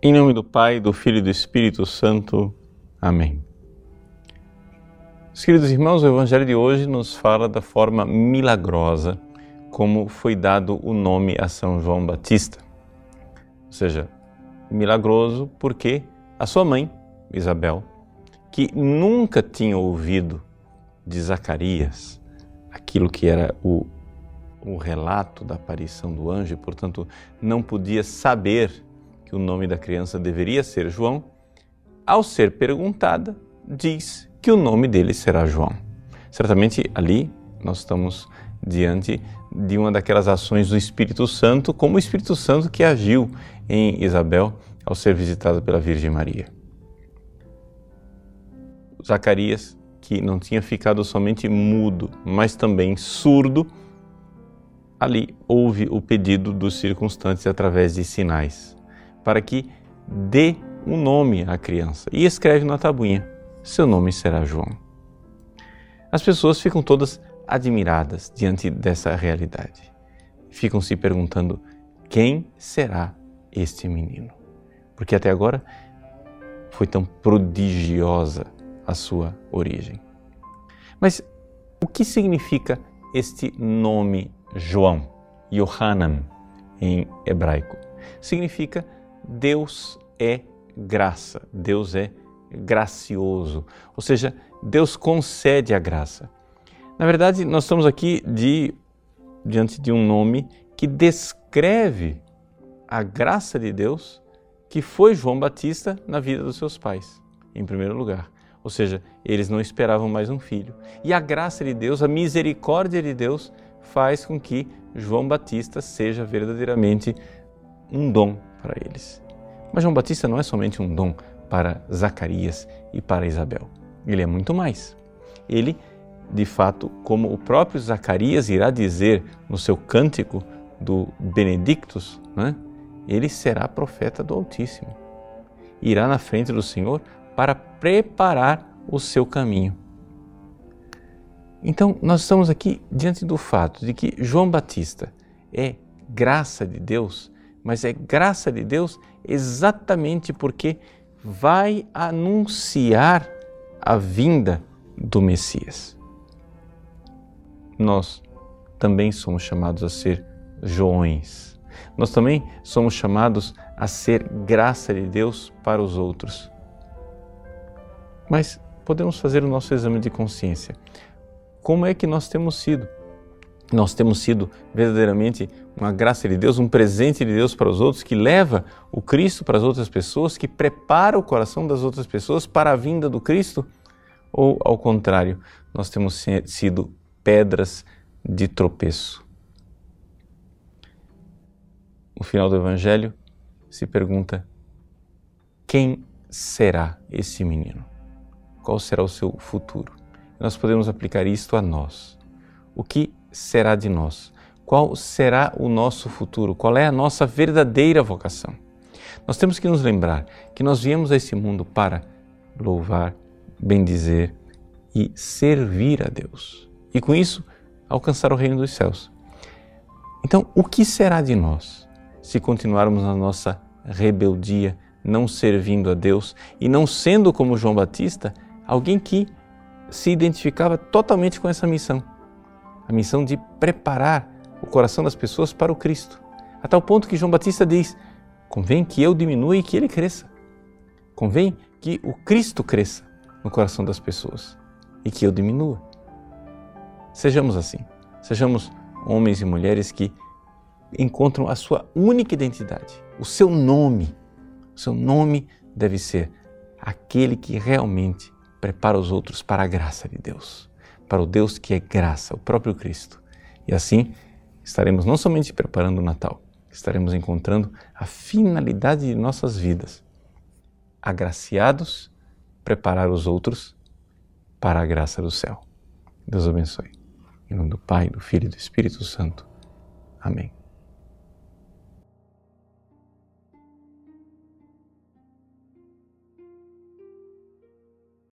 Em nome do Pai, do Filho e do Espírito Santo. Amém. Meus queridos irmãos, o Evangelho de hoje nos fala da forma milagrosa como foi dado o nome a São João Batista. Ou seja, milagroso porque a sua mãe, Isabel, que nunca tinha ouvido de Zacarias aquilo que era o, o relato da aparição do anjo e, portanto, não podia saber que o nome da criança deveria ser João, ao ser perguntada, diz que o nome dele será João. Certamente ali nós estamos diante de uma daquelas ações do Espírito Santo, como o Espírito Santo que agiu em Isabel ao ser visitada pela Virgem Maria. Zacarias, que não tinha ficado somente mudo, mas também surdo, ali houve o pedido dos circunstantes através de sinais para que dê um nome à criança e escreve na tabuinha: seu nome será João. As pessoas ficam todas admiradas diante dessa realidade. Ficam se perguntando: quem será este menino? Porque até agora foi tão prodigiosa a sua origem. Mas o que significa este nome João, Yohanan em hebraico? Significa Deus é graça, Deus é gracioso, ou seja, Deus concede a graça. Na verdade, nós estamos aqui de, diante de um nome que descreve a graça de Deus que foi João Batista na vida dos seus pais, em primeiro lugar. Ou seja, eles não esperavam mais um filho. E a graça de Deus, a misericórdia de Deus, faz com que João Batista seja verdadeiramente um dom para eles. Mas João Batista não é somente um dom para Zacarias e para Isabel. Ele é muito mais. Ele, de fato, como o próprio Zacarias irá dizer no seu cântico do Benedictus, né? ele será profeta do Altíssimo. Irá na frente do Senhor para preparar o seu caminho. Então, nós estamos aqui diante do fato de que João Batista é graça de Deus mas é graça de Deus exatamente porque vai anunciar a vinda do Messias. Nós também somos chamados a ser Joões. Nós também somos chamados a ser graça de Deus para os outros. Mas podemos fazer o nosso exame de consciência. Como é que nós temos sido? Nós temos sido verdadeiramente uma graça de Deus, um presente de Deus para os outros, que leva o Cristo para as outras pessoas, que prepara o coração das outras pessoas para a vinda do Cristo? Ou, ao contrário, nós temos sido pedras de tropeço? No final do Evangelho, se pergunta: quem será esse menino? Qual será o seu futuro? Nós podemos aplicar isto a nós. O que será de nós? Qual será o nosso futuro? Qual é a nossa verdadeira vocação? Nós temos que nos lembrar que nós viemos a esse mundo para louvar, bendizer e servir a Deus. E com isso, alcançar o reino dos céus. Então, o que será de nós se continuarmos na nossa rebeldia, não servindo a Deus e não sendo como João Batista, alguém que se identificava totalmente com essa missão? A missão de preparar o coração das pessoas para o Cristo. A tal ponto que João Batista diz: convém que eu diminua e que ele cresça. Convém que o Cristo cresça no coração das pessoas e que eu diminua. Sejamos assim. Sejamos homens e mulheres que encontram a sua única identidade, o seu nome. O seu nome deve ser aquele que realmente prepara os outros para a graça de Deus para o Deus que é graça, o próprio Cristo. E assim estaremos não somente preparando o Natal, estaremos encontrando a finalidade de nossas vidas. Agraciados, preparar os outros para a graça do céu. Deus abençoe. Em nome do Pai, do Filho e do Espírito Santo. Amém.